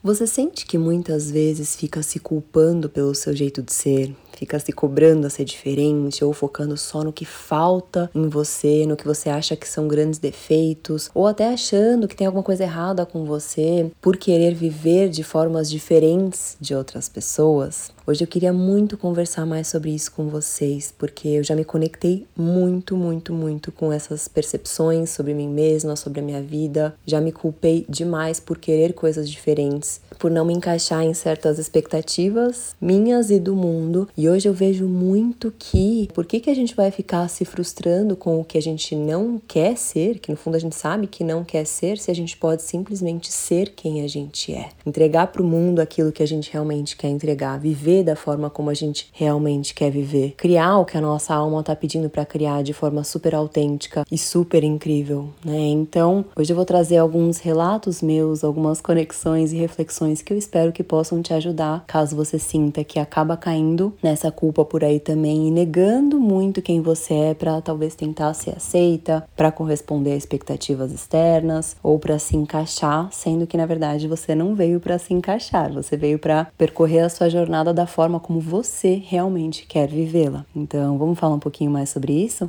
Você sente que muitas vezes fica se culpando pelo seu jeito de ser, fica se cobrando a ser diferente ou focando só no que falta em você, no que você acha que são grandes defeitos, ou até achando que tem alguma coisa errada com você por querer viver de formas diferentes de outras pessoas. Hoje eu queria muito conversar mais sobre isso com vocês, porque eu já me conectei muito, muito, muito com essas percepções sobre mim mesma, sobre a minha vida. Já me culpei demais por querer coisas diferentes, por não me encaixar em certas expectativas minhas e do mundo. E hoje eu vejo muito que por que, que a gente vai ficar se frustrando com o que a gente não quer ser, que no fundo a gente sabe que não quer ser, se a gente pode simplesmente ser quem a gente é. Entregar para o mundo aquilo que a gente realmente quer entregar, viver da forma como a gente realmente quer viver, criar o que a nossa alma está pedindo para criar de forma super autêntica e super incrível, né? Então, hoje eu vou trazer alguns relatos meus, algumas conexões e reflexões que eu espero que possam te ajudar, caso você sinta que acaba caindo nessa essa culpa por aí também e negando muito quem você é para talvez tentar ser aceita, para corresponder a expectativas externas ou para se encaixar, sendo que na verdade você não veio para se encaixar, você veio para percorrer a sua jornada da forma como você realmente quer vivê-la. Então, vamos falar um pouquinho mais sobre isso?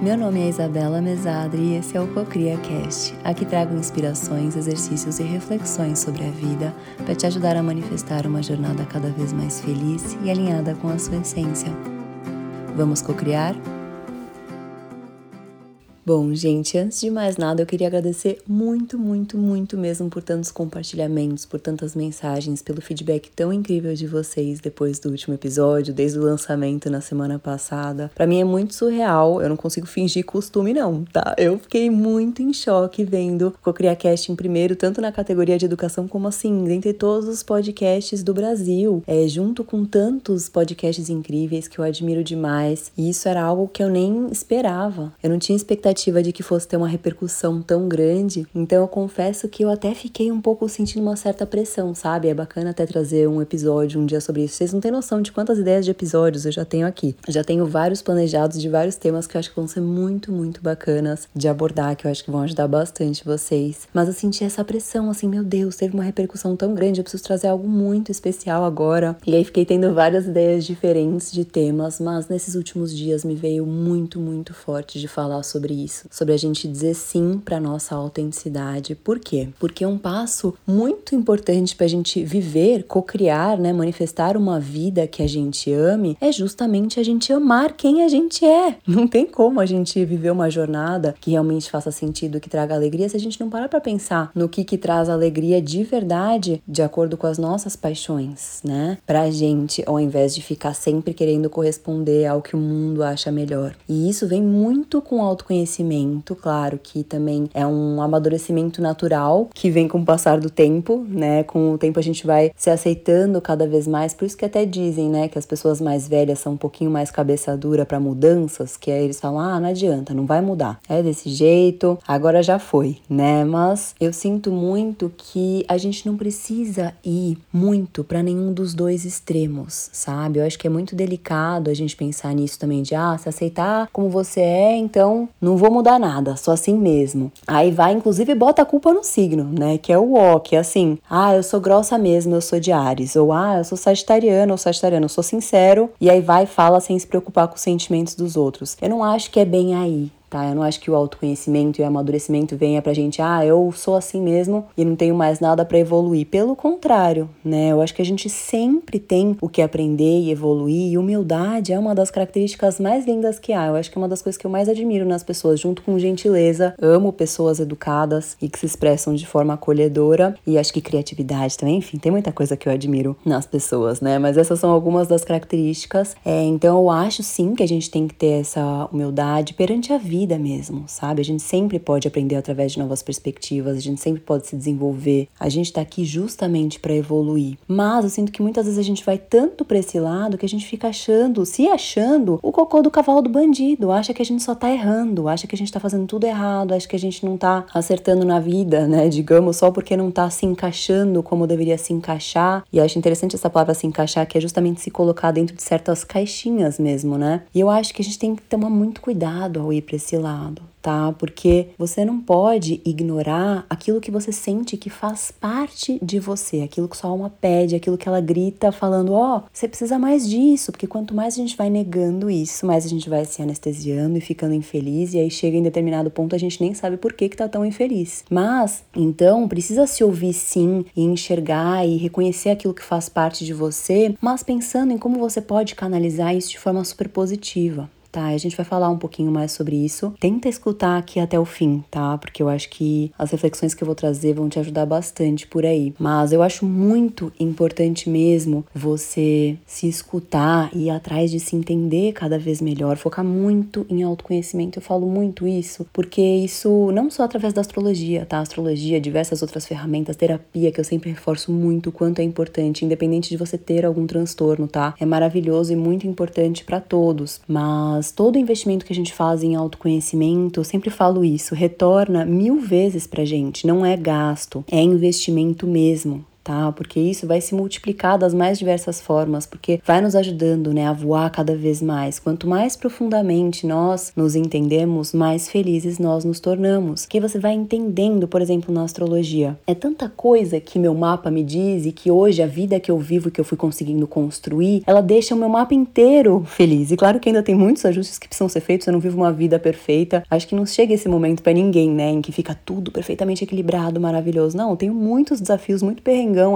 Meu nome é Isabela Mesadri e esse é o Cocria Cast. Aqui trago inspirações, exercícios e reflexões sobre a vida para te ajudar a manifestar uma jornada cada vez mais feliz e alinhada com a sua essência. Vamos cocriar? Bom, gente, antes de mais nada, eu queria agradecer muito, muito, muito mesmo por tantos compartilhamentos, por tantas mensagens, pelo feedback tão incrível de vocês depois do último episódio, desde o lançamento na semana passada. Para mim é muito surreal, eu não consigo fingir costume não, tá? Eu fiquei muito em choque vendo o CocriaCast em primeiro, tanto na categoria de educação como assim, dentre todos os podcasts do Brasil, é, junto com tantos podcasts incríveis que eu admiro demais. E isso era algo que eu nem esperava. Eu não tinha expectativa expectativa de que fosse ter uma repercussão tão grande. Então eu confesso que eu até fiquei um pouco sentindo uma certa pressão, sabe? É bacana até trazer um episódio um dia sobre isso. Vocês não têm noção de quantas ideias de episódios eu já tenho aqui. Já tenho vários planejados de vários temas que eu acho que vão ser muito, muito bacanas de abordar, que eu acho que vão ajudar bastante vocês. Mas eu senti essa pressão, assim, meu Deus, teve uma repercussão tão grande, eu preciso trazer algo muito especial agora. E aí fiquei tendo várias ideias diferentes de temas, mas nesses últimos dias me veio muito, muito forte de falar sobre isso isso, sobre a gente dizer sim para nossa autenticidade. Por quê? Porque um passo muito importante para a gente viver, cocriar, né, manifestar uma vida que a gente ame é justamente a gente amar quem a gente é. Não tem como a gente viver uma jornada que realmente faça sentido, que traga alegria, se a gente não parar para pensar no que que traz alegria de verdade, de acordo com as nossas paixões, né? Pra gente, ao invés de ficar sempre querendo corresponder ao que o mundo acha melhor. E isso vem muito com autoconhecimento claro que também é um amadurecimento natural que vem com o passar do tempo, né? Com o tempo a gente vai se aceitando cada vez mais, por isso que até dizem, né, que as pessoas mais velhas são um pouquinho mais cabeça dura para mudanças, que aí eles falam: "Ah, não adianta, não vai mudar. É desse jeito, agora já foi", né? Mas eu sinto muito que a gente não precisa ir muito para nenhum dos dois extremos, sabe? Eu acho que é muito delicado a gente pensar nisso também de ah, se aceitar como você é, então não vou mudar nada, sou assim mesmo. Aí vai, inclusive, bota a culpa no signo, né? Que é o ó, que é assim, ah, eu sou grossa mesmo, eu sou de Ares. Ou ah, eu sou sagitariano ou sagitariano, eu sou sincero. E aí vai e fala sem se preocupar com os sentimentos dos outros. Eu não acho que é bem aí, tá? Eu não acho que o autoconhecimento e o amadurecimento venha pra gente, ah, eu sou assim mesmo e não tenho mais nada para evoluir. Pelo contrário, né? Eu acho que a gente sempre tem o que aprender e evoluir, e humildade é uma das características mais lindas que há. Eu acho que é uma das coisas que eu mais admiro nas pessoas, junto com gentileza. Amo pessoas educadas e que se expressam de forma acolhedora, e acho que criatividade também, enfim, tem muita coisa que eu admiro nas pessoas, né? Mas essas são algumas das características. É, então eu acho sim que a gente tem que ter essa humildade perante a vida vida mesmo, sabe? A gente sempre pode aprender através de novas perspectivas, a gente sempre pode se desenvolver. A gente tá aqui justamente para evoluir. Mas eu sinto que muitas vezes a gente vai tanto para esse lado que a gente fica achando, se achando o cocô do cavalo do bandido, acha que a gente só tá errando, acha que a gente tá fazendo tudo errado, acha que a gente não tá acertando na vida, né? Digamos, só porque não tá se encaixando como deveria se encaixar. E acho interessante essa palavra se encaixar, que é justamente se colocar dentro de certas caixinhas mesmo, né? E eu acho que a gente tem que tomar muito cuidado ao ir para esse esse lado, tá? Porque você não pode ignorar aquilo que você sente que faz parte de você, aquilo que sua alma pede, aquilo que ela grita falando, ó, oh, você precisa mais disso, porque quanto mais a gente vai negando isso, mais a gente vai se anestesiando e ficando infeliz, e aí chega em determinado ponto a gente nem sabe por que que tá tão infeliz. Mas, então, precisa se ouvir sim e enxergar e reconhecer aquilo que faz parte de você, mas pensando em como você pode canalizar isso de forma super positiva tá? A gente vai falar um pouquinho mais sobre isso. Tenta escutar aqui até o fim, tá? Porque eu acho que as reflexões que eu vou trazer vão te ajudar bastante por aí. Mas eu acho muito importante mesmo você se escutar e ir atrás de se entender cada vez melhor, focar muito em autoconhecimento. Eu falo muito isso porque isso não só através da astrologia, tá? Astrologia, diversas outras ferramentas, terapia, que eu sempre reforço muito o quanto é importante, independente de você ter algum transtorno, tá? É maravilhoso e muito importante para todos, mas mas todo investimento que a gente faz em autoconhecimento, eu sempre falo isso, retorna mil vezes pra gente, não é gasto, é investimento mesmo tá? Porque isso vai se multiplicar das mais diversas formas, porque vai nos ajudando, né, a voar cada vez mais. Quanto mais profundamente nós nos entendemos, mais felizes nós nos tornamos. Que você vai entendendo, por exemplo, na astrologia. É tanta coisa que meu mapa me diz e que hoje a vida que eu vivo, que eu fui conseguindo construir, ela deixa o meu mapa inteiro feliz. E claro que ainda tem muitos ajustes que precisam ser feitos, eu não vivo uma vida perfeita. Acho que não chega esse momento para ninguém, né, em que fica tudo perfeitamente equilibrado, maravilhoso. Não, tenho muitos desafios, muito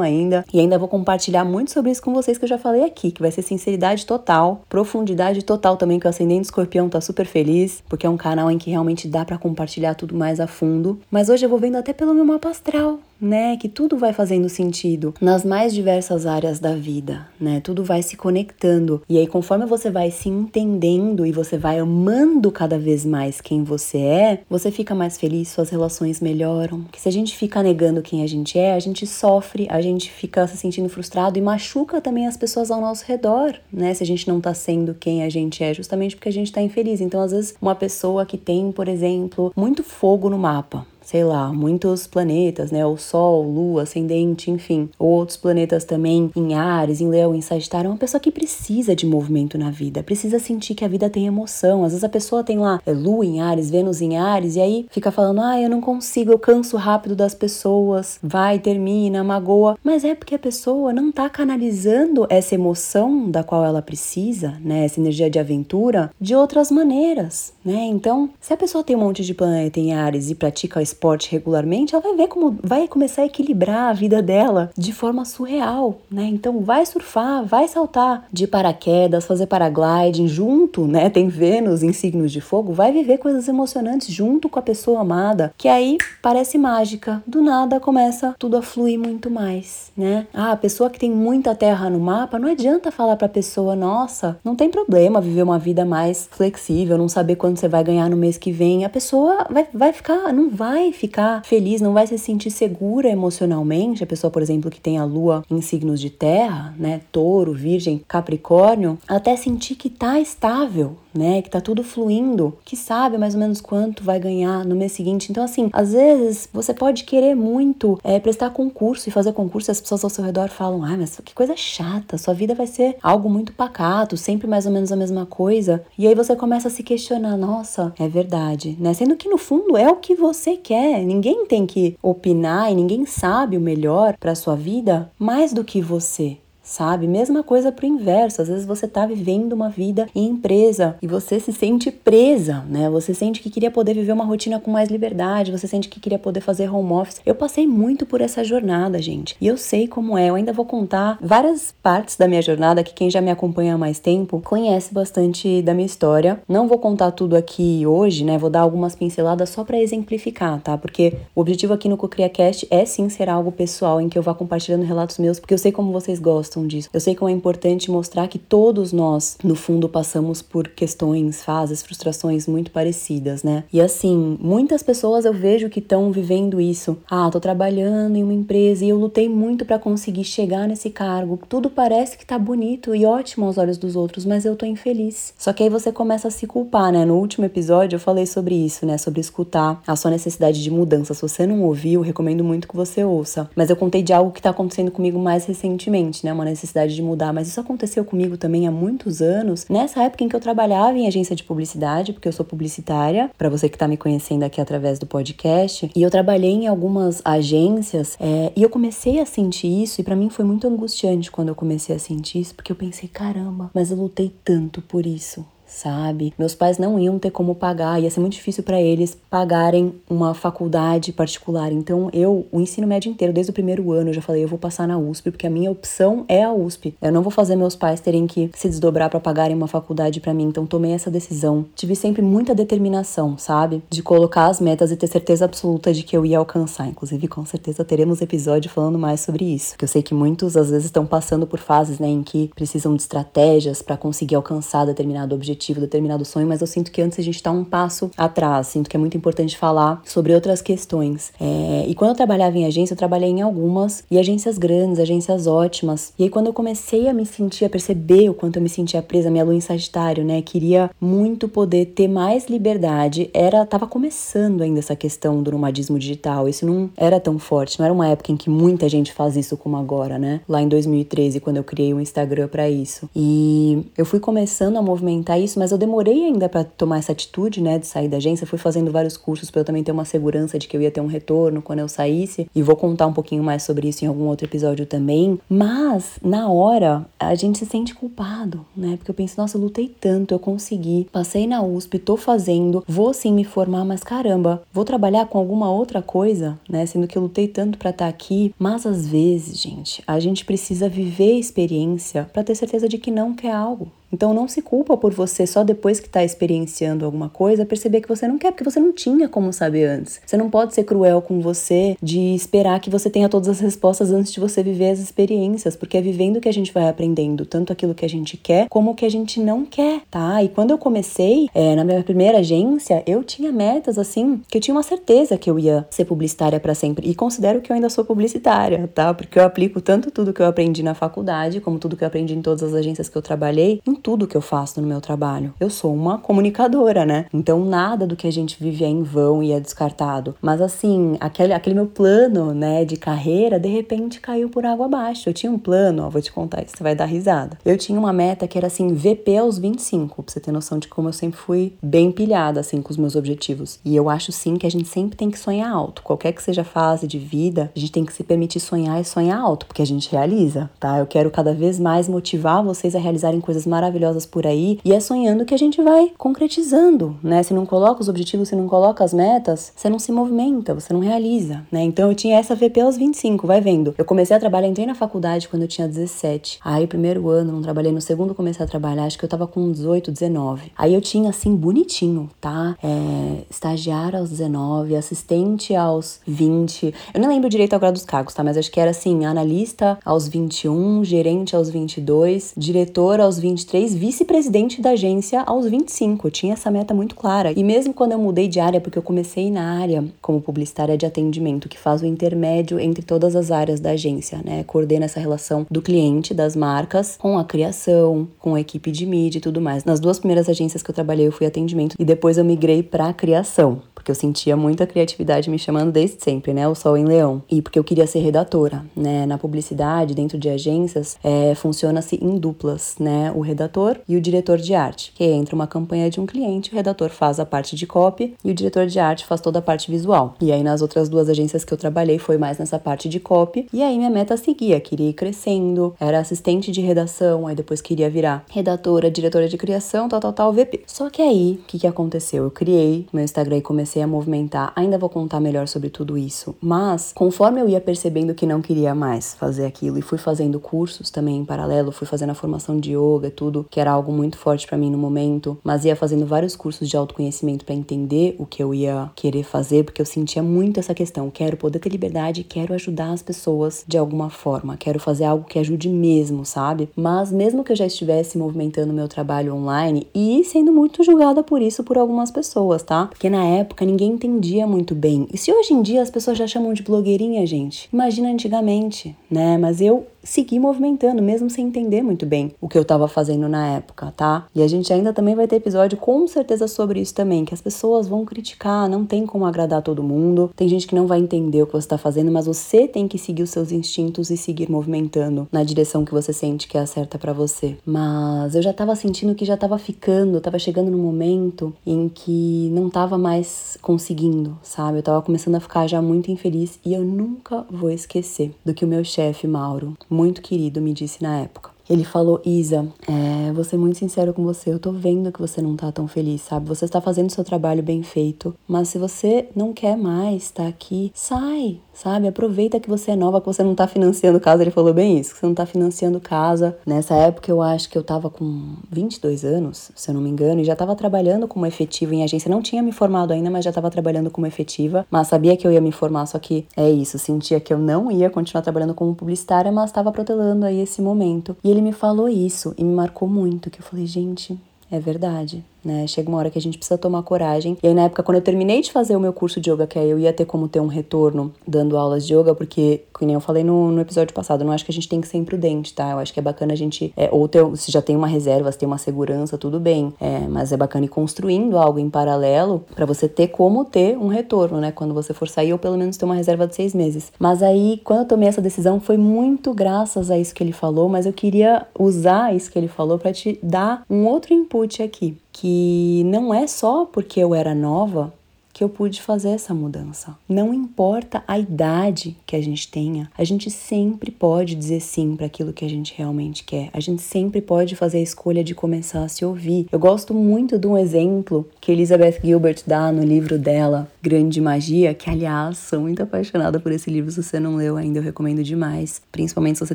ainda. E ainda vou compartilhar muito sobre isso com vocês que eu já falei aqui, que vai ser sinceridade total, profundidade total também, que o Ascendente Escorpião tá super feliz, porque é um canal em que realmente dá para compartilhar tudo mais a fundo. Mas hoje eu vou vendo até pelo meu mapa astral, né? Que tudo vai fazendo sentido nas mais diversas áreas da vida, né? Tudo vai se conectando. E aí, conforme você vai se entendendo e você vai amando cada vez mais quem você é, você fica mais feliz, suas relações melhoram. Que se a gente fica negando quem a gente é, a gente sofre, a gente fica se sentindo frustrado e machuca também as pessoas ao nosso redor, né? Se a gente não tá sendo quem a gente é, justamente porque a gente tá infeliz. Então, às vezes, uma pessoa que tem, por exemplo, muito fogo no mapa, sei lá, muitos planetas, né? O Sol, Lua, Ascendente, enfim. Outros planetas também em Ares, em Leão, em Sagitário. É uma pessoa que precisa de movimento na vida, precisa sentir que a vida tem emoção. Às vezes a pessoa tem lá é, Lua em Ares, Vênus em Ares, e aí fica falando, ah, eu não consigo, eu canso rápido das pessoas, vai, termina, magoa. Mas é porque a pessoa não tá canalizando essa emoção da qual ela precisa, né? Essa energia de aventura, de outras maneiras, né? Então, se a pessoa tem um monte de planeta em Ares e pratica esporte regularmente, ela vai ver como vai começar a equilibrar a vida dela de forma surreal, né? Então vai surfar, vai saltar de paraquedas, fazer paragliding junto, né? Tem Vênus em signos de fogo, vai viver coisas emocionantes junto com a pessoa amada, que aí parece mágica. Do nada começa tudo a fluir muito mais, né? Ah, a pessoa que tem muita terra no mapa, não adianta falar para a pessoa, nossa, não tem problema viver uma vida mais flexível, não saber quanto você vai ganhar no mês que vem. A pessoa vai, vai ficar, não vai vai ficar feliz, não vai se sentir segura emocionalmente. A pessoa, por exemplo, que tem a lua em signos de terra, né, touro, virgem, capricórnio, até sentir que tá estável, né? Que tá tudo fluindo, que sabe mais ou menos quanto vai ganhar no mês seguinte. Então, assim, às vezes você pode querer muito é, prestar concurso e fazer concurso e as pessoas ao seu redor falam: ah, mas que coisa chata, sua vida vai ser algo muito pacato, sempre mais ou menos a mesma coisa. E aí você começa a se questionar: nossa, é verdade, né? Sendo que no fundo é o que você quer, ninguém tem que opinar e ninguém sabe o melhor para sua vida mais do que você sabe? Mesma coisa pro inverso. Às vezes você tá vivendo uma vida em empresa e você se sente presa, né? Você sente que queria poder viver uma rotina com mais liberdade, você sente que queria poder fazer home office. Eu passei muito por essa jornada, gente. E eu sei como é. Eu ainda vou contar várias partes da minha jornada que quem já me acompanha há mais tempo conhece bastante da minha história. Não vou contar tudo aqui hoje, né? Vou dar algumas pinceladas só para exemplificar, tá? Porque o objetivo aqui no CocriaCast é sim ser algo pessoal em que eu vá compartilhando relatos meus, porque eu sei como vocês gostam disso. Eu sei como é importante mostrar que todos nós, no fundo, passamos por questões, fases, frustrações muito parecidas, né? E assim, muitas pessoas eu vejo que estão vivendo isso. Ah, tô trabalhando em uma empresa e eu lutei muito para conseguir chegar nesse cargo. Tudo parece que tá bonito e ótimo aos olhos dos outros, mas eu tô infeliz. Só que aí você começa a se culpar, né? No último episódio eu falei sobre isso, né? Sobre escutar a sua necessidade de mudança. Se você não ouviu, recomendo muito que você ouça. Mas eu contei de algo que tá acontecendo comigo mais recentemente, né? Uma necessidade de mudar, mas isso aconteceu comigo também há muitos anos, nessa época em que eu trabalhava em agência de publicidade, porque eu sou publicitária, para você que tá me conhecendo aqui através do podcast, e eu trabalhei em algumas agências é, e eu comecei a sentir isso, e para mim foi muito angustiante quando eu comecei a sentir isso, porque eu pensei, caramba, mas eu lutei tanto por isso sabe? Meus pais não iam ter como pagar, ia ser muito difícil para eles pagarem uma faculdade particular. Então, eu, o ensino médio inteiro, desde o primeiro ano, eu já falei, eu vou passar na USP, porque a minha opção é a USP. Eu não vou fazer meus pais terem que se desdobrar para pagarem uma faculdade para mim. Então, tomei essa decisão. Tive sempre muita determinação, sabe? De colocar as metas e ter certeza absoluta de que eu ia alcançar. Inclusive, com certeza teremos episódio falando mais sobre isso. Que eu sei que muitos às vezes estão passando por fases, né, em que precisam de estratégias para conseguir alcançar determinado objetivo objetivo, determinado sonho, mas eu sinto que antes a gente está um passo atrás. Sinto que é muito importante falar sobre outras questões. É, e quando eu trabalhava em agência, eu trabalhei em algumas, e agências grandes, agências ótimas. E aí, quando eu comecei a me sentir, a perceber o quanto eu me sentia presa, minha lua em Sagitário, né? Queria muito poder ter mais liberdade. Era, tava começando ainda essa questão do nomadismo digital. Isso não era tão forte, não era uma época em que muita gente faz isso como agora, né? Lá em 2013, quando eu criei o um Instagram para isso. E eu fui começando a movimentar isso isso, mas eu demorei ainda para tomar essa atitude, né, de sair da agência. Fui fazendo vários cursos para eu também ter uma segurança de que eu ia ter um retorno quando eu saísse, e vou contar um pouquinho mais sobre isso em algum outro episódio também. Mas na hora a gente se sente culpado, né? Porque eu penso, nossa, eu lutei tanto, eu consegui, passei na USP, tô fazendo, vou sim me formar, mas caramba, vou trabalhar com alguma outra coisa, né? Sendo que eu lutei tanto para estar tá aqui, mas às vezes, gente, a gente precisa viver a experiência para ter certeza de que não quer algo, então não se culpa por você só depois que está experienciando alguma coisa perceber que você não quer, porque você não tinha como saber antes. Você não pode ser cruel com você de esperar que você tenha todas as respostas antes de você viver as experiências, porque é vivendo que a gente vai aprendendo tanto aquilo que a gente quer como o que a gente não quer, tá? E quando eu comecei é, na minha primeira agência, eu tinha metas assim que eu tinha uma certeza que eu ia ser publicitária para sempre e considero que eu ainda sou publicitária, tá? Porque eu aplico tanto tudo que eu aprendi na faculdade como tudo que eu aprendi em todas as agências que eu trabalhei tudo que eu faço no meu trabalho. Eu sou uma comunicadora, né? Então nada do que a gente vive é em vão e é descartado. Mas assim, aquele, aquele meu plano, né, de carreira, de repente caiu por água abaixo. Eu tinha um plano, ó, vou te contar isso, você vai dar risada. Eu tinha uma meta que era assim, VP aos 25, pra você ter noção de como eu sempre fui bem pilhada, assim, com os meus objetivos. E eu acho sim que a gente sempre tem que sonhar alto. Qualquer que seja a fase de vida, a gente tem que se permitir sonhar e sonhar alto, porque a gente realiza, tá? Eu quero cada vez mais motivar vocês a realizarem coisas maravilhosas maravilhosas por aí e é sonhando que a gente vai concretizando, né? Se não coloca os objetivos, se não coloca as metas, você não se movimenta, você não realiza, né? Então eu tinha essa VP aos 25, vai vendo. Eu comecei a trabalhar, entrei na faculdade quando eu tinha 17. Aí primeiro ano, não trabalhei, no segundo comecei a trabalhar, acho que eu tava com 18, 19. Aí eu tinha assim bonitinho, tá? É, estagiário aos 19, assistente aos 20. Eu não lembro direito agora dos cargos, tá? Mas acho que era assim, analista aos 21, gerente aos 22, diretor aos 23 23, vice-presidente da agência aos 25. Eu tinha essa meta muito clara. E mesmo quando eu mudei de área, porque eu comecei na área como publicitária de atendimento, que faz o intermédio entre todas as áreas da agência, né? Coordena essa relação do cliente, das marcas, com a criação, com a equipe de mídia e tudo mais. Nas duas primeiras agências que eu trabalhei, eu fui atendimento e depois eu migrei para criação porque eu sentia muita criatividade me chamando desde sempre, né? O Sol em Leão. E porque eu queria ser redatora, né? Na publicidade, dentro de agências, é, funciona-se em duplas, né? O redator e o diretor de arte. Que entra uma campanha de um cliente, o redator faz a parte de copy e o diretor de arte faz toda a parte visual. E aí nas outras duas agências que eu trabalhei foi mais nessa parte de copy. E aí minha meta seguia, queria ir crescendo, era assistente de redação, aí depois queria virar redatora, diretora de criação, tal, tal, tal, VP. Só que aí, o que, que aconteceu? Eu criei meu Instagram e comecei comecei a movimentar, ainda vou contar melhor sobre tudo isso, mas conforme eu ia percebendo que não queria mais fazer aquilo e fui fazendo cursos também em paralelo, fui fazendo a formação de yoga, tudo, que era algo muito forte para mim no momento, mas ia fazendo vários cursos de autoconhecimento para entender o que eu ia querer fazer, porque eu sentia muito essa questão, quero poder ter liberdade, quero ajudar as pessoas de alguma forma, quero fazer algo que ajude mesmo, sabe? Mas mesmo que eu já estivesse movimentando meu trabalho online e sendo muito julgada por isso por algumas pessoas, tá? Porque na época época ninguém entendia muito bem. E se hoje em dia as pessoas já chamam de blogueirinha, gente? Imagina antigamente, né? Mas eu seguir movimentando, mesmo sem entender muito bem o que eu tava fazendo na época, tá? E a gente ainda também vai ter episódio com certeza sobre isso também, que as pessoas vão criticar, não tem como agradar todo mundo, tem gente que não vai entender o que você tá fazendo, mas você tem que seguir os seus instintos e seguir movimentando na direção que você sente que é a certa para você. Mas eu já tava sentindo que já tava ficando, tava chegando no momento em que não tava mais conseguindo, sabe? Eu tava começando a ficar já muito infeliz e eu nunca vou esquecer do que o meu chefe, Mauro, muito querido, me disse na época. Ele falou: Isa, é, vou ser muito sincero com você. Eu tô vendo que você não tá tão feliz, sabe? Você está fazendo seu trabalho bem feito, mas se você não quer mais estar tá aqui, sai, sabe? Aproveita que você é nova, que você não tá financiando casa. Ele falou bem isso, que você não tá financiando casa. Nessa época eu acho que eu tava com 22 anos, se eu não me engano, e já tava trabalhando como efetiva em agência. Não tinha me formado ainda, mas já tava trabalhando como efetiva. Mas sabia que eu ia me formar, só que é isso, sentia que eu não ia continuar trabalhando como publicitária, mas tava protelando aí esse momento. E ele me falou isso e me marcou muito, que eu falei, gente, é verdade né? Chega uma hora que a gente precisa tomar coragem. E aí, na época, quando eu terminei de fazer o meu curso de yoga, que aí eu ia ter como ter um retorno dando aulas de yoga, porque, como eu falei no, no episódio passado, eu não acho que a gente tem que ser imprudente, tá? Eu acho que é bacana a gente, é, ou ter, se já tem uma reserva, se tem uma segurança, tudo bem. É, mas é bacana ir construindo algo em paralelo para você ter como ter um retorno, né? Quando você for sair, ou pelo menos ter uma reserva de seis meses. Mas aí, quando eu tomei essa decisão, foi muito graças a isso que ele falou, mas eu queria usar isso que ele falou para te dar um outro input aqui que não é só porque eu era nova que eu pude fazer essa mudança. Não importa a idade que a gente tenha, a gente sempre pode dizer sim para aquilo que a gente realmente quer. A gente sempre pode fazer a escolha de começar a se ouvir. Eu gosto muito de um exemplo que Elizabeth Gilbert dá no livro dela, Grande Magia, que aliás, sou muito apaixonada por esse livro. Se você não leu ainda, eu recomendo demais, principalmente se você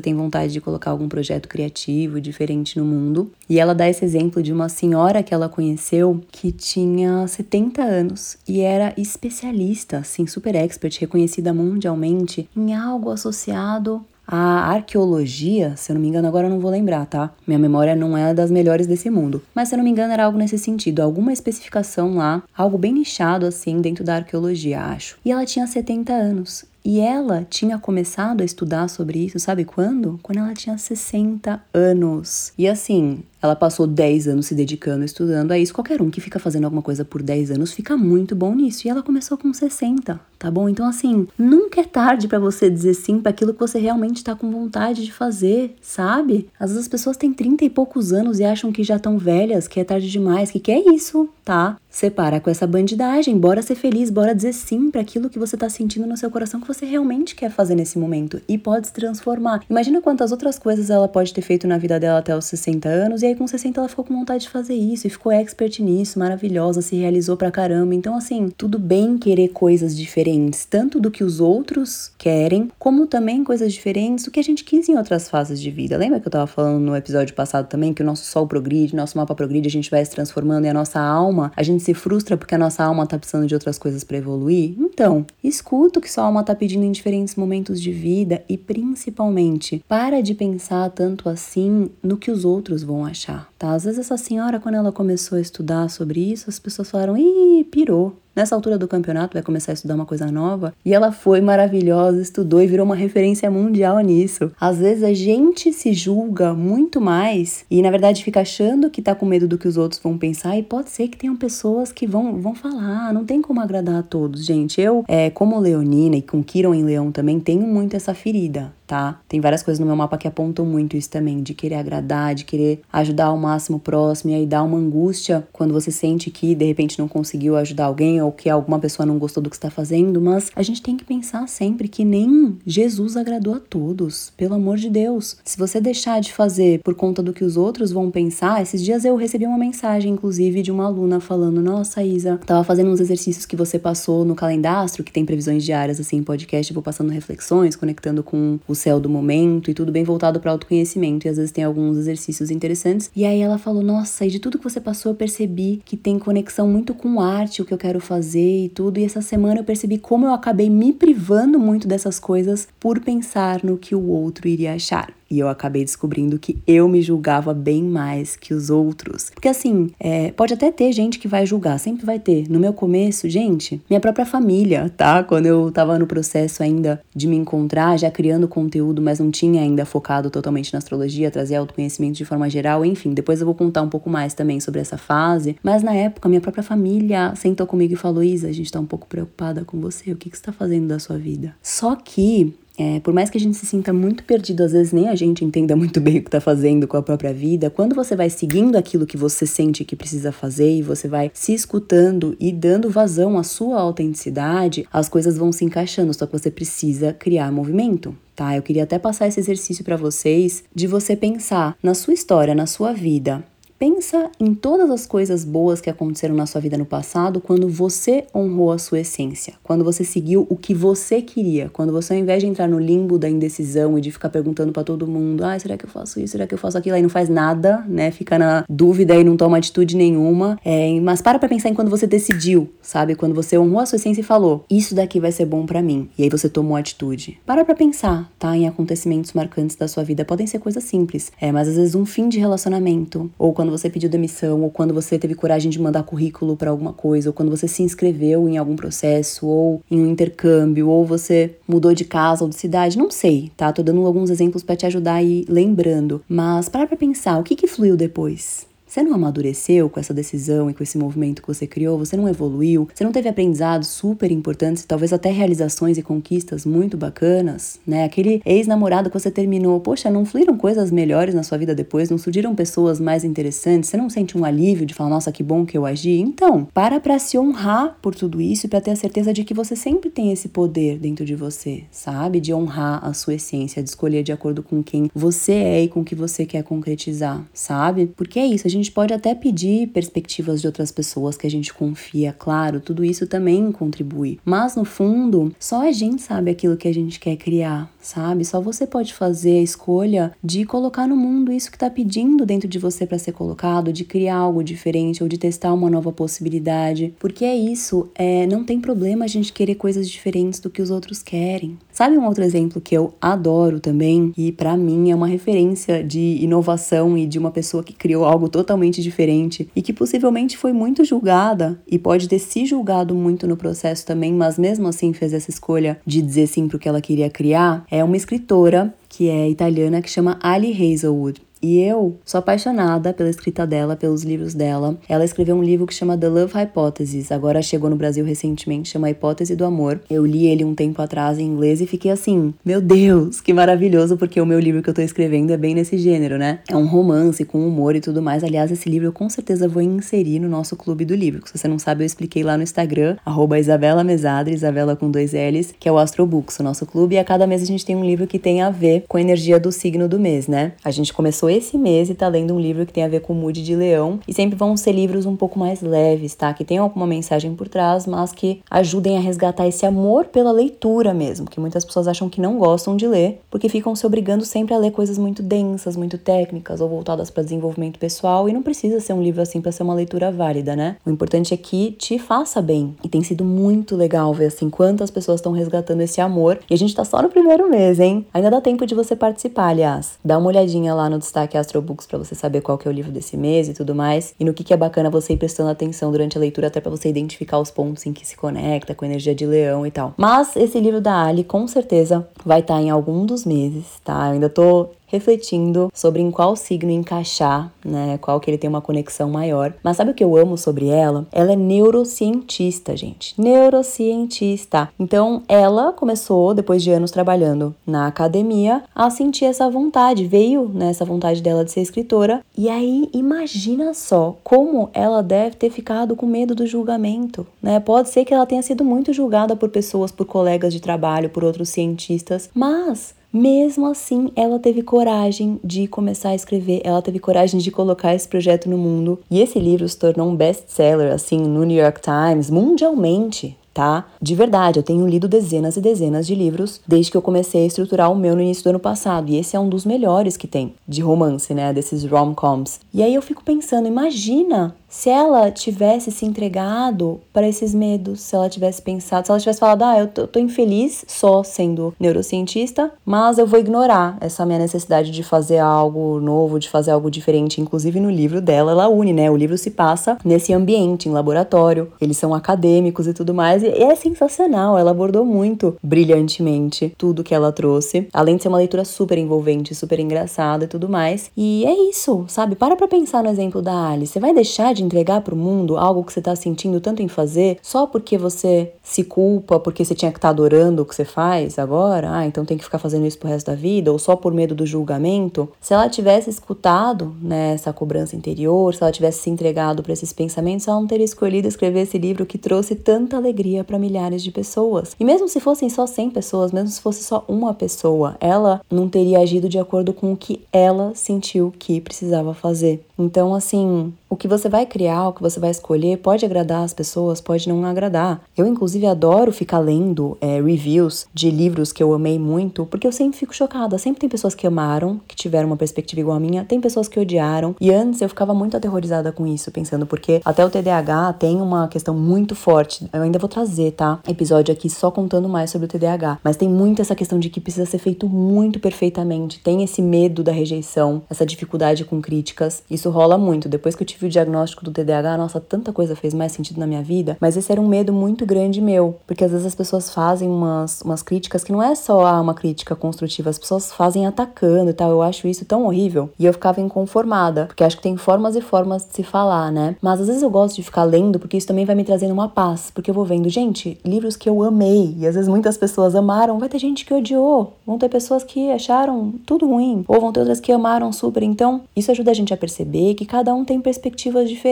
tem vontade de colocar algum projeto criativo diferente no mundo. E ela dá esse exemplo de uma senhora que ela conheceu que tinha 70 anos e era especialista, assim, super expert, reconhecida mundialmente em algo associado à arqueologia, se eu não me engano, agora eu não vou lembrar, tá? Minha memória não é das melhores desse mundo. Mas se eu não me engano, era algo nesse sentido, alguma especificação lá, algo bem nichado assim dentro da arqueologia, acho. E ela tinha 70 anos. E ela tinha começado a estudar sobre isso, sabe quando? Quando ela tinha 60 anos. E assim, ela passou 10 anos se dedicando, estudando a isso. Qualquer um que fica fazendo alguma coisa por 10 anos fica muito bom nisso. E ela começou com 60, tá bom? Então, assim, nunca é tarde para você dizer sim para aquilo que você realmente tá com vontade de fazer, sabe? Às vezes as pessoas têm 30 e poucos anos e acham que já estão velhas, que é tarde demais, que quer isso, tá? Separa com essa bandidagem, bora ser feliz, bora dizer sim para aquilo que você tá sentindo no seu coração que você realmente quer fazer nesse momento e pode se transformar. Imagina quantas outras coisas ela pode ter feito na vida dela até os 60 anos e aí com 60 ela ficou com vontade de fazer isso e ficou expert nisso, maravilhosa, se realizou pra caramba. Então, assim, tudo bem querer coisas diferentes, tanto do que os outros querem, como também coisas diferentes do que a gente quis em outras fases de vida. Lembra que eu tava falando no episódio passado também que o nosso sol progride, nosso mapa progride, a gente vai se transformando e a nossa alma, a gente se frustra porque a nossa alma tá precisando de outras coisas para evoluir? Então, escuta o que sua alma tá pedindo em diferentes momentos de vida e principalmente para de pensar tanto assim no que os outros vão achar tá? Às vezes essa senhora, quando ela começou a estudar sobre isso, as pessoas falaram, ih, pirou, Nessa altura do campeonato, vai começar a estudar uma coisa nova. E ela foi maravilhosa, estudou e virou uma referência mundial nisso. Às vezes a gente se julga muito mais e, na verdade, fica achando que tá com medo do que os outros vão pensar. E pode ser que tenham pessoas que vão, vão falar. Não tem como agradar a todos, gente. Eu, é, como leonina e com Kiron em Leão também, tenho muito essa ferida tá? Tem várias coisas no meu mapa que apontam muito isso também, de querer agradar, de querer ajudar ao máximo o próximo, e aí dá uma angústia quando você sente que de repente não conseguiu ajudar alguém ou que alguma pessoa não gostou do que está fazendo, mas a gente tem que pensar sempre que nem Jesus agradou a todos, pelo amor de Deus. Se você deixar de fazer por conta do que os outros vão pensar, esses dias eu recebi uma mensagem, inclusive, de uma aluna falando: Nossa, Isa, tava fazendo uns exercícios que você passou no calendastro, que tem previsões diárias assim, podcast, vou passando reflexões, conectando com o céu do momento e tudo bem voltado para autoconhecimento. E às vezes tem alguns exercícios interessantes. E aí ela falou: Nossa, e de tudo que você passou, eu percebi que tem conexão muito com arte, o que eu quero fazer e tudo. E essa semana eu percebi como eu acabei me privando muito dessas coisas por pensar no que o outro iria achar. E eu acabei descobrindo que eu me julgava bem mais que os outros. Porque assim, é, pode até ter gente que vai julgar, sempre vai ter. No meu começo, gente, minha própria família, tá? Quando eu tava no processo ainda de me encontrar, já criando conteúdo, mas não tinha ainda focado totalmente na astrologia, trazer autoconhecimento de forma geral, enfim. Depois eu vou contar um pouco mais também sobre essa fase. Mas na época, minha própria família sentou comigo e falou: Isa, a gente tá um pouco preocupada com você, o que, que você tá fazendo da sua vida? Só que é, por mais que a gente se sinta muito perdido, às vezes nem a gente entenda muito bem o que está fazendo com a própria vida, quando você vai seguindo aquilo que você sente que precisa fazer e você vai se escutando e dando vazão à sua autenticidade, as coisas vão se encaixando, só que você precisa criar movimento. Tá, eu queria até passar esse exercício para vocês de você pensar na sua história, na sua vida, Pensa em todas as coisas boas que aconteceram na sua vida no passado quando você honrou a sua essência, quando você seguiu o que você queria, quando você ao invés de entrar no limbo da indecisão e de ficar perguntando para todo mundo, ah, será que eu faço isso, será que eu faço aquilo, aí não faz nada, né? Fica na dúvida e não toma atitude nenhuma. É, mas para pra pensar em quando você decidiu, sabe? Quando você honrou a sua essência e falou, isso daqui vai ser bom para mim. E aí você tomou atitude. Para pra pensar, tá? Em acontecimentos marcantes da sua vida. Podem ser coisas simples, é, mas às vezes um fim de relacionamento, ou quando quando você pediu demissão, ou quando você teve coragem de mandar currículo para alguma coisa, ou quando você se inscreveu em algum processo, ou em um intercâmbio, ou você mudou de casa ou de cidade, não sei, tá? Tô dando alguns exemplos para te ajudar aí lembrando. Mas para pra pensar, o que que fluiu depois? Você não amadureceu com essa decisão e com esse movimento que você criou? Você não evoluiu? Você não teve aprendizados super importantes, talvez até realizações e conquistas muito bacanas, né? Aquele ex-namorado que você terminou, poxa, não fluíram coisas melhores na sua vida depois? Não surgiram pessoas mais interessantes? Você não sente um alívio de falar, nossa, que bom que eu agi? Então, para para se honrar por tudo isso e para ter a certeza de que você sempre tem esse poder dentro de você, sabe? De honrar a sua essência, de escolher de acordo com quem você é e com o que você quer concretizar, sabe? Porque é isso, a gente gente pode até pedir perspectivas de outras pessoas que a gente confia, claro, tudo isso também contribui. Mas no fundo, só a gente sabe aquilo que a gente quer criar, sabe? Só você pode fazer a escolha de colocar no mundo isso que está pedindo dentro de você para ser colocado, de criar algo diferente ou de testar uma nova possibilidade. Porque é isso, é, não tem problema a gente querer coisas diferentes do que os outros querem. Sabe um outro exemplo que eu adoro também e para mim é uma referência de inovação e de uma pessoa que criou algo totalmente diferente e que possivelmente foi muito julgada e pode ter se julgado muito no processo também, mas mesmo assim fez essa escolha de dizer sim pro que ela queria criar, é uma escritora que é italiana que chama Ali Hazelwood. E eu sou apaixonada pela escrita dela, pelos livros dela. Ela escreveu um livro que chama The Love Hypothesis, agora chegou no Brasil recentemente, chama Hipótese do Amor. Eu li ele um tempo atrás em inglês e fiquei assim, meu Deus, que maravilhoso, porque o meu livro que eu tô escrevendo é bem nesse gênero, né? É um romance com humor e tudo mais. Aliás, esse livro eu com certeza vou inserir no nosso clube do livro. Se você não sabe, eu expliquei lá no Instagram, Isabela Mesadre, Isabela com dois L's, que é o Astrobooks, o nosso clube, e a cada mês a gente tem um livro que tem a ver com a energia do signo do mês, né? A gente começou esse mês e tá lendo um livro que tem a ver com o mood de leão. E sempre vão ser livros um pouco mais leves, tá? Que tenham alguma mensagem por trás, mas que ajudem a resgatar esse amor pela leitura mesmo. Que muitas pessoas acham que não gostam de ler, porque ficam se obrigando sempre a ler coisas muito densas, muito técnicas ou voltadas para desenvolvimento pessoal. E não precisa ser um livro assim para ser uma leitura válida, né? O importante é que te faça bem. E tem sido muito legal ver assim quantas pessoas estão resgatando esse amor. E a gente tá só no primeiro mês, hein? Ainda dá tempo de você participar, aliás. Dá uma olhadinha lá no destaque Astrobooks para você saber qual que é o livro desse mês e tudo mais. E no que, que é bacana você ir prestando atenção durante a leitura, até para você identificar os pontos em que se conecta com a energia de leão e tal. Mas esse livro da Ali, com certeza, vai estar tá em algum dos meses, tá? Eu ainda tô refletindo sobre em qual signo encaixar, né? Qual que ele tem uma conexão maior. Mas sabe o que eu amo sobre ela? Ela é neurocientista, gente. Neurocientista. Então, ela começou, depois de anos trabalhando na academia, a sentir essa vontade. Veio né, vontade dela de ser escritora. E aí, imagina só como ela deve ter ficado com medo do julgamento, né? Pode ser que ela tenha sido muito julgada por pessoas, por colegas de trabalho, por outros cientistas, mas mesmo assim, ela teve coragem de começar a escrever, ela teve coragem de colocar esse projeto no mundo. E esse livro se tornou um best-seller, assim, no New York Times, mundialmente. Tá? De verdade, eu tenho lido dezenas e dezenas de livros desde que eu comecei a estruturar o meu no início do ano passado, e esse é um dos melhores que tem de romance, né, desses rom-coms. E aí eu fico pensando, imagina se ela tivesse se entregado para esses medos, se ela tivesse pensado, se ela tivesse falado, ah, eu tô, eu tô infeliz só sendo neurocientista, mas eu vou ignorar essa minha necessidade de fazer algo novo, de fazer algo diferente. Inclusive no livro dela, ela une, né? O livro se passa nesse ambiente, em laboratório, eles são acadêmicos e tudo mais, e é sensacional. Ela abordou muito brilhantemente tudo que ela trouxe, além de ser uma leitura super envolvente, super engraçada e tudo mais. E é isso, sabe? Para pra pensar no exemplo da Alice. Você vai deixar de entregar para o mundo algo que você tá sentindo tanto em fazer só porque você se culpa, porque você tinha que estar tá adorando o que você faz agora? Ah, então tem que ficar fazendo isso pro resto da vida? Ou só por medo do julgamento? Se ela tivesse escutado né, essa cobrança interior, se ela tivesse se entregado para esses pensamentos, ela não teria escolhido escrever esse livro que trouxe tanta alegria para milhares de pessoas. E mesmo se fossem só 100 pessoas, mesmo se fosse só uma pessoa, ela não teria agido de acordo com o que ela sentiu que precisava fazer. Então, assim, o que você vai criar, o que você vai escolher, pode agradar as pessoas, pode não agradar. Eu, inclusive, adoro ficar lendo é, reviews de livros que eu amei muito, porque eu sempre fico chocada. Sempre tem pessoas que amaram, que tiveram uma perspectiva igual a minha, tem pessoas que odiaram. E antes eu ficava muito aterrorizada com isso, pensando, porque até o TDAH tem uma questão muito forte. Eu ainda vou trazer, tá? Episódio aqui só contando mais sobre o TDAH. Mas tem muito essa questão de que precisa ser feito muito perfeitamente. Tem esse medo da rejeição, essa dificuldade com críticas. Isso rola muito. Depois que eu tive tive o diagnóstico do TDAH, nossa, tanta coisa fez mais sentido na minha vida, mas esse era um medo muito grande meu, porque às vezes as pessoas fazem umas, umas críticas que não é só ah, uma crítica construtiva, as pessoas fazem atacando e tal. Eu acho isso tão horrível. E eu ficava inconformada, porque acho que tem formas e formas de se falar, né? Mas às vezes eu gosto de ficar lendo, porque isso também vai me trazendo uma paz, porque eu vou vendo, gente, livros que eu amei, e às vezes muitas pessoas amaram, vai ter gente que odiou, vão ter pessoas que acharam tudo ruim, ou vão ter outras que amaram super. Então, isso ajuda a gente a perceber que cada um tem perspectiva perspectivas diferentes.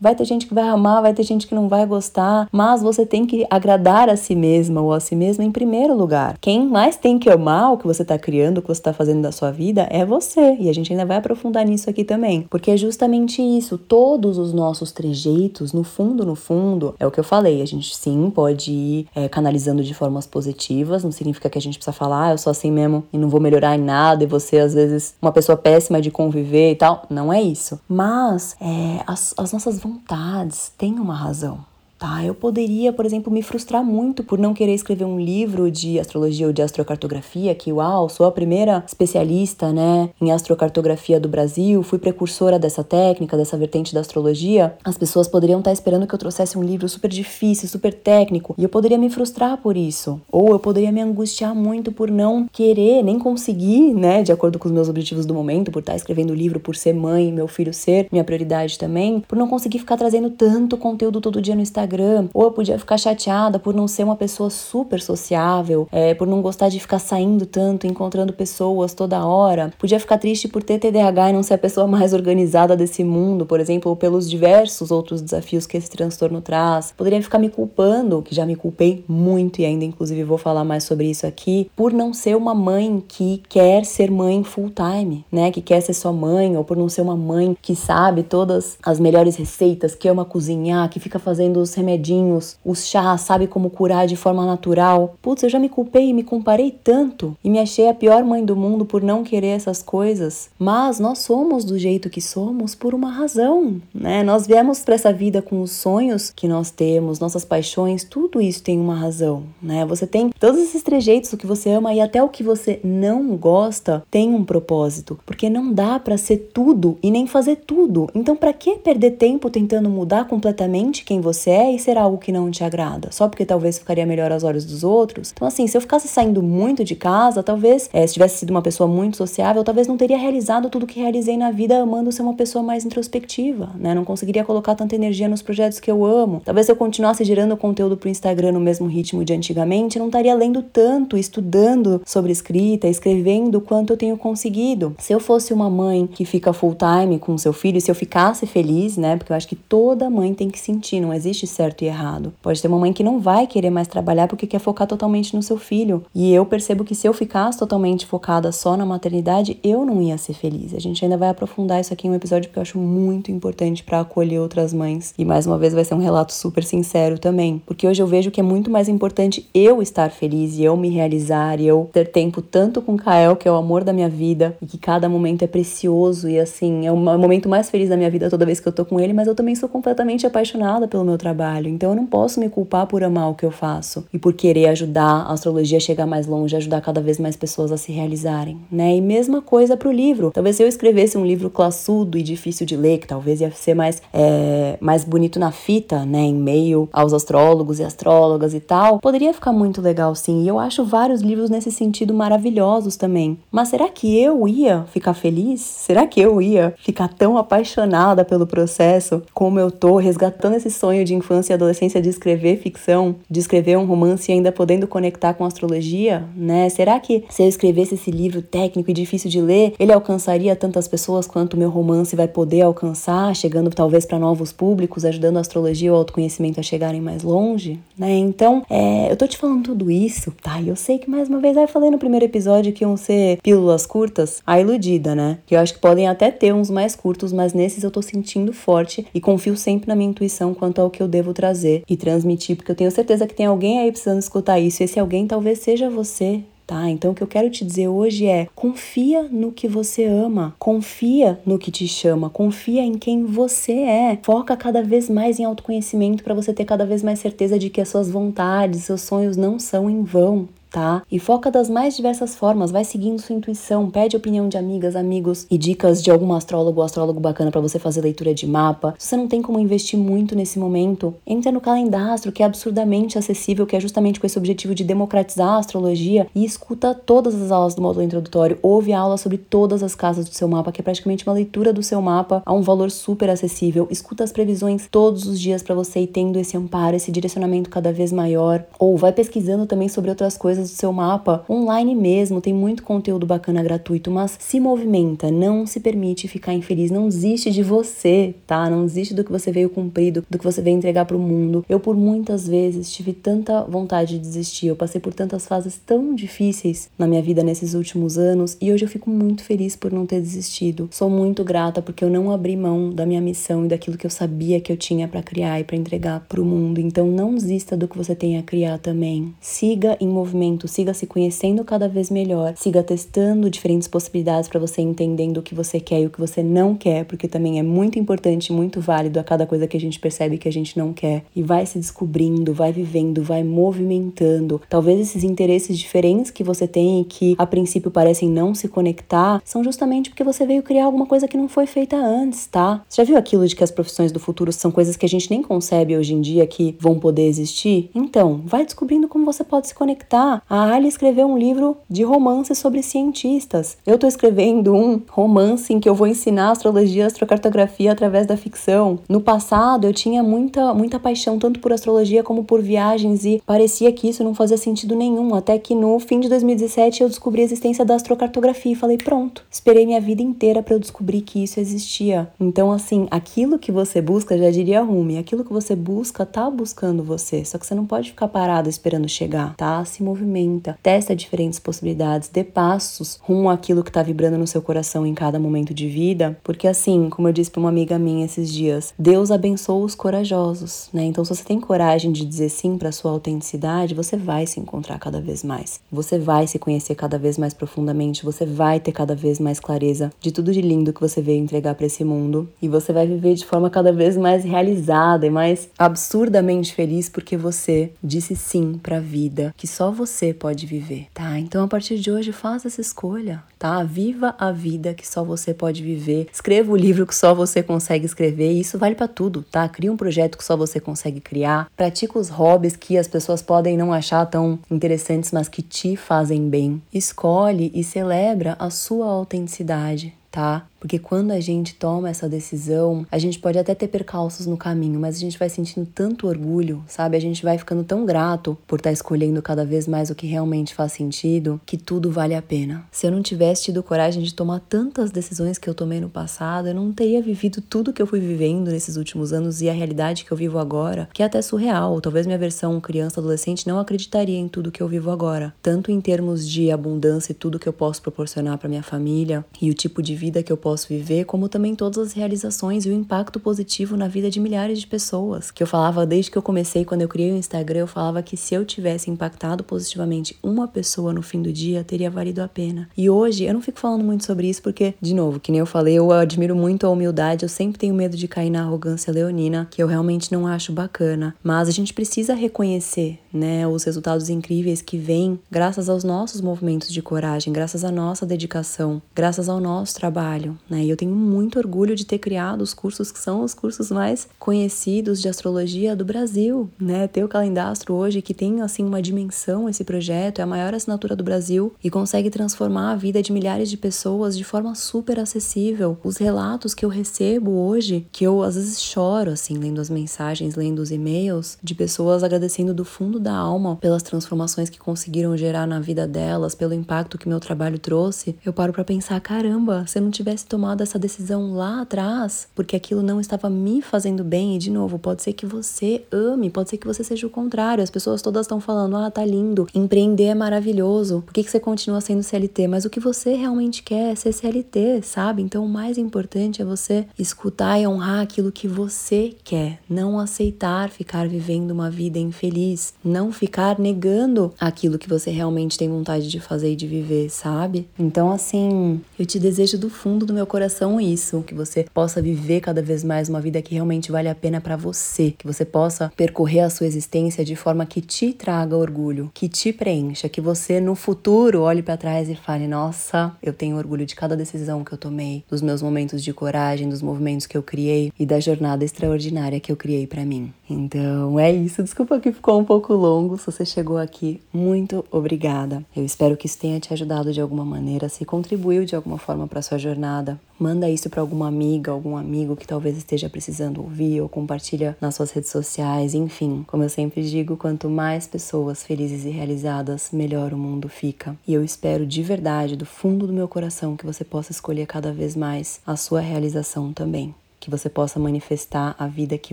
Vai ter gente que vai amar, vai ter gente que não vai gostar, mas você tem que agradar a si mesma ou a si mesma em primeiro lugar. Quem mais tem que amar o que você está criando, o que você está fazendo da sua vida é você. E a gente ainda vai aprofundar nisso aqui também, porque é justamente isso. Todos os nossos trejeitos, no fundo, no fundo, é o que eu falei. A gente sim pode ir é, canalizando de formas positivas, não significa que a gente precisa falar, ah, eu sou assim mesmo e não vou melhorar em nada, e você, às vezes, uma pessoa péssima de conviver e tal. Não é isso. Mas é, as, as nossas vontades têm uma razão. Tá, eu poderia, por exemplo, me frustrar muito por não querer escrever um livro de astrologia ou de astrocartografia, que uau, sou a primeira especialista, né, em astrocartografia do Brasil, fui precursora dessa técnica, dessa vertente da astrologia. As pessoas poderiam estar esperando que eu trouxesse um livro super difícil, super técnico, e eu poderia me frustrar por isso, ou eu poderia me angustiar muito por não querer, nem conseguir, né, de acordo com os meus objetivos do momento, por estar escrevendo o livro, por ser mãe, meu filho ser minha prioridade também, por não conseguir ficar trazendo tanto conteúdo todo dia no Instagram Instagram, ou eu podia ficar chateada por não ser uma pessoa super sociável, é, por não gostar de ficar saindo tanto, encontrando pessoas toda hora. Podia ficar triste por ter TDAH e não ser a pessoa mais organizada desse mundo, por exemplo, ou pelos diversos outros desafios que esse transtorno traz. Poderia ficar me culpando, que já me culpei muito e ainda inclusive vou falar mais sobre isso aqui, por não ser uma mãe que quer ser mãe full time, né? Que quer ser sua mãe, ou por não ser uma mãe que sabe todas as melhores receitas, que ama cozinhar, que fica fazendo os remedinhos, os chás, sabe como curar de forma natural. Putz, eu já me culpei e me comparei tanto e me achei a pior mãe do mundo por não querer essas coisas. Mas nós somos do jeito que somos por uma razão, né? Nós viemos para essa vida com os sonhos que nós temos, nossas paixões, tudo isso tem uma razão, né? Você tem todos esses trejeitos, o que você ama e até o que você não gosta, tem um propósito, porque não dá para ser tudo e nem fazer tudo. Então, para que perder tempo tentando mudar completamente quem você é e ser algo que não te agrada, só porque talvez ficaria melhor aos olhos dos outros. Então, assim, se eu ficasse saindo muito de casa, talvez, é, se tivesse sido uma pessoa muito sociável, talvez não teria realizado tudo que realizei na vida amando ser uma pessoa mais introspectiva, né? Não conseguiria colocar tanta energia nos projetos que eu amo. Talvez se eu continuasse gerando conteúdo pro Instagram no mesmo ritmo de antigamente, não estaria lendo tanto, estudando sobre escrita, escrevendo quanto eu tenho conseguido. Se eu fosse uma mãe que fica full time com seu filho, se eu ficasse feliz, né? Porque eu acho que toda mãe tem que sentir, não existe certo e errado. Pode ter uma mãe que não vai querer mais trabalhar porque quer focar totalmente no seu filho. E eu percebo que se eu ficasse totalmente focada só na maternidade, eu não ia ser feliz. A gente ainda vai aprofundar isso aqui em um episódio porque eu acho muito importante para acolher outras mães. E mais uma vez vai ser um relato super sincero também, porque hoje eu vejo que é muito mais importante eu estar feliz e eu me realizar e eu ter tempo tanto com Kael, que é o amor da minha vida, e que cada momento é precioso e assim, é o momento mais feliz da minha vida toda vez que eu tô com ele, mas eu também sou completamente apaixonada pelo meu trabalho. Então eu não posso me culpar por amar o que eu faço e por querer ajudar a astrologia a chegar mais longe, ajudar cada vez mais pessoas a se realizarem, né? E mesma coisa pro livro. Talvez se eu escrevesse um livro classudo e difícil de ler, que talvez ia ser mais, é, mais bonito na fita, né? Em meio aos astrólogos e astrólogas e tal, poderia ficar muito legal sim. E eu acho vários livros nesse sentido maravilhosos também. Mas será que eu ia ficar feliz? Será que eu ia ficar tão apaixonada pelo processo como eu tô, resgatando esse sonho de infância e adolescência de escrever ficção, de escrever um romance e ainda podendo conectar com astrologia, né? Será que se eu escrevesse esse livro técnico e difícil de ler, ele alcançaria tantas pessoas quanto meu romance vai poder alcançar, chegando talvez para novos públicos, ajudando a astrologia e o autoconhecimento a chegarem mais longe, né? Então, é, eu tô te falando tudo isso, tá? E eu sei que mais uma vez, eu falei no primeiro episódio que iam ser pílulas curtas, a iludida, né? Que eu acho que podem até ter uns mais curtos, mas nesses eu tô sentindo forte e confio sempre na minha intuição quanto ao que eu devo trazer e transmitir, porque eu tenho certeza que tem alguém aí precisando escutar isso. Esse alguém talvez seja você, tá? Então o que eu quero te dizer hoje é: confia no que você ama, confia no que te chama, confia em quem você é. Foca cada vez mais em autoconhecimento para você ter cada vez mais certeza de que as suas vontades, seus sonhos não são em vão tá? E foca das mais diversas formas, vai seguindo sua intuição, pede opinião de amigas, amigos e dicas de algum astrólogo ou astrólogo bacana para você fazer leitura de mapa. Se você não tem como investir muito nesse momento, entra no calendastro, que é absurdamente acessível, que é justamente com esse objetivo de democratizar a astrologia e escuta todas as aulas do módulo introdutório, ouve aula sobre todas as casas do seu mapa, que é praticamente uma leitura do seu mapa a um valor super acessível. Escuta as previsões todos os dias para você ir tendo esse amparo, esse direcionamento cada vez maior. Ou vai pesquisando também sobre outras coisas do seu mapa online mesmo, tem muito conteúdo bacana gratuito, mas se movimenta, não se permite ficar infeliz, não desiste de você, tá? Não desiste do que você veio cumprir, do, do que você veio entregar para o mundo. Eu por muitas vezes tive tanta vontade de desistir, eu passei por tantas fases tão difíceis na minha vida nesses últimos anos e hoje eu fico muito feliz por não ter desistido. Sou muito grata porque eu não abri mão da minha missão e daquilo que eu sabia que eu tinha para criar e para entregar para o mundo. Então não desista do que você tem a criar também. Siga em movimento siga se conhecendo cada vez melhor, siga testando diferentes possibilidades para você entendendo o que você quer e o que você não quer, porque também é muito importante, muito válido a cada coisa que a gente percebe que a gente não quer e vai se descobrindo, vai vivendo, vai movimentando. Talvez esses interesses diferentes que você tem e que a princípio parecem não se conectar, são justamente porque você veio criar alguma coisa que não foi feita antes, tá? Você já viu aquilo de que as profissões do futuro são coisas que a gente nem concebe hoje em dia que vão poder existir? Então, vai descobrindo como você pode se conectar. A Ali escreveu um livro de romance sobre cientistas. Eu estou escrevendo um romance em que eu vou ensinar astrologia e astrocartografia através da ficção. No passado, eu tinha muita, muita paixão tanto por astrologia como por viagens e parecia que isso não fazia sentido nenhum, até que no fim de 2017 eu descobri a existência da astrocartografia e falei: pronto, esperei minha vida inteira para eu descobrir que isso existia. Então, assim, aquilo que você busca, já diria Rumi, aquilo que você busca tá buscando você, só que você não pode ficar parado esperando chegar, tá? Se movimenta testa diferentes possibilidades, dê passos rumo àquilo que está vibrando no seu coração em cada momento de vida, porque assim, como eu disse para uma amiga minha esses dias, Deus abençoa os corajosos, né? Então, se você tem coragem de dizer sim para sua autenticidade, você vai se encontrar cada vez mais. Você vai se conhecer cada vez mais profundamente, você vai ter cada vez mais clareza de tudo de lindo que você veio entregar para esse mundo e você vai viver de forma cada vez mais realizada e mais absurdamente feliz porque você disse sim para a vida que só você você pode viver, tá? Então a partir de hoje faça essa escolha, tá? Viva a vida que só você pode viver. Escreva o livro que só você consegue escrever. E isso vale para tudo, tá? Cria um projeto que só você consegue criar. Pratica os hobbies que as pessoas podem não achar tão interessantes, mas que te fazem bem. Escolhe e celebra a sua autenticidade, tá? Porque quando a gente toma essa decisão, a gente pode até ter percalços no caminho, mas a gente vai sentindo tanto orgulho, sabe? A gente vai ficando tão grato por estar tá escolhendo cada vez mais o que realmente faz sentido, que tudo vale a pena. Se eu não tivesse tido coragem de tomar tantas decisões que eu tomei no passado, eu não teria vivido tudo que eu fui vivendo nesses últimos anos e a realidade que eu vivo agora, que é até surreal. Talvez minha versão criança adolescente não acreditaria em tudo que eu vivo agora, tanto em termos de abundância e tudo que eu posso proporcionar para minha família e o tipo de vida que eu posso viver, como também todas as realizações e o impacto positivo na vida de milhares de pessoas. Que eu falava desde que eu comecei, quando eu criei o Instagram, eu falava que se eu tivesse impactado positivamente uma pessoa no fim do dia, teria valido a pena. E hoje eu não fico falando muito sobre isso porque, de novo, que nem eu falei, eu admiro muito a humildade, eu sempre tenho medo de cair na arrogância leonina, que eu realmente não acho bacana. Mas a gente precisa reconhecer, né, os resultados incríveis que vêm graças aos nossos movimentos de coragem, graças à nossa dedicação, graças ao nosso trabalho, né? E eu tenho muito orgulho de ter criado os cursos que são os cursos mais conhecidos de astrologia do Brasil, né? Ter o Calendastro hoje que tem assim uma dimensão esse projeto, é a maior assinatura do Brasil e consegue transformar a vida de milhares de pessoas de forma super acessível. Os relatos que eu recebo hoje, que eu às vezes choro assim lendo as mensagens, lendo os e-mails de pessoas agradecendo do fundo da alma pelas transformações que conseguiram gerar na vida delas, pelo impacto que meu trabalho trouxe. Eu paro para pensar, caramba, se eu não tivesse tomado essa decisão lá atrás, porque aquilo não estava me fazendo bem, e de novo, pode ser que você ame, pode ser que você seja o contrário. As pessoas todas estão falando: ah, tá lindo, empreender é maravilhoso, por que, que você continua sendo CLT? Mas o que você realmente quer é ser CLT, sabe? Então o mais importante é você escutar e honrar aquilo que você quer, não aceitar ficar vivendo uma vida infeliz, não ficar negando aquilo que você realmente tem vontade de fazer e de viver, sabe? Então, assim, eu te desejo do fundo do meu coração isso, que você possa viver cada vez mais uma vida que realmente vale a pena para você, que você possa percorrer a sua existência de forma que te traga orgulho, que te preencha, que você no futuro olhe para trás e fale: "Nossa, eu tenho orgulho de cada decisão que eu tomei, dos meus momentos de coragem, dos movimentos que eu criei e da jornada extraordinária que eu criei para mim". Então, é isso. Desculpa que ficou um pouco longo. Se você chegou aqui, muito obrigada. Eu espero que isso tenha te ajudado de alguma maneira, se contribuiu de alguma forma para sua jornada. Manda isso para alguma amiga, algum amigo que talvez esteja precisando ouvir ou compartilha nas suas redes sociais, enfim. Como eu sempre digo, quanto mais pessoas felizes e realizadas, melhor o mundo fica. E eu espero de verdade, do fundo do meu coração, que você possa escolher cada vez mais a sua realização também, que você possa manifestar a vida que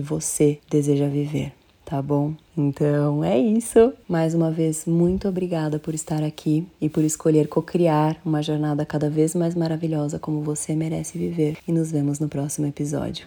você deseja viver tá bom? Então é isso. Mais uma vez, muito obrigada por estar aqui e por escolher co-criar uma jornada cada vez mais maravilhosa como você merece viver. E nos vemos no próximo episódio.